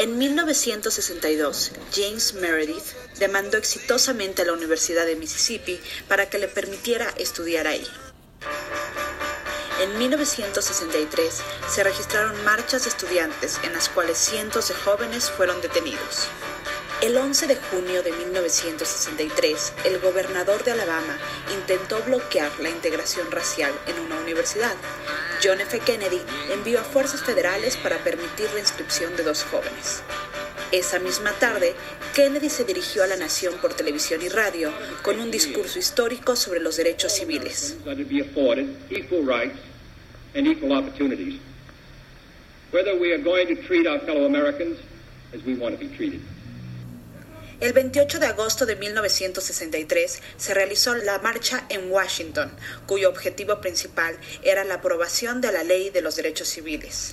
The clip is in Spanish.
En 1962, James Meredith demandó exitosamente a la Universidad de Mississippi para que le permitiera estudiar ahí. En 1963 se registraron marchas de estudiantes en las cuales cientos de jóvenes fueron detenidos. El 11 de junio de 1963, el gobernador de Alabama intentó bloquear la integración racial en una universidad. John F. Kennedy envió a fuerzas federales para permitir la inscripción de dos jóvenes. Esa misma tarde, Kennedy se dirigió a la nación por televisión y radio con un discurso histórico sobre los derechos civiles. Whether we are going to treat our fellow Americans as we want to be treated. El 28 de agosto de 1963 se realizó la marcha en Washington, cuyo objetivo principal era la aprobación de la Ley de los Derechos Civiles.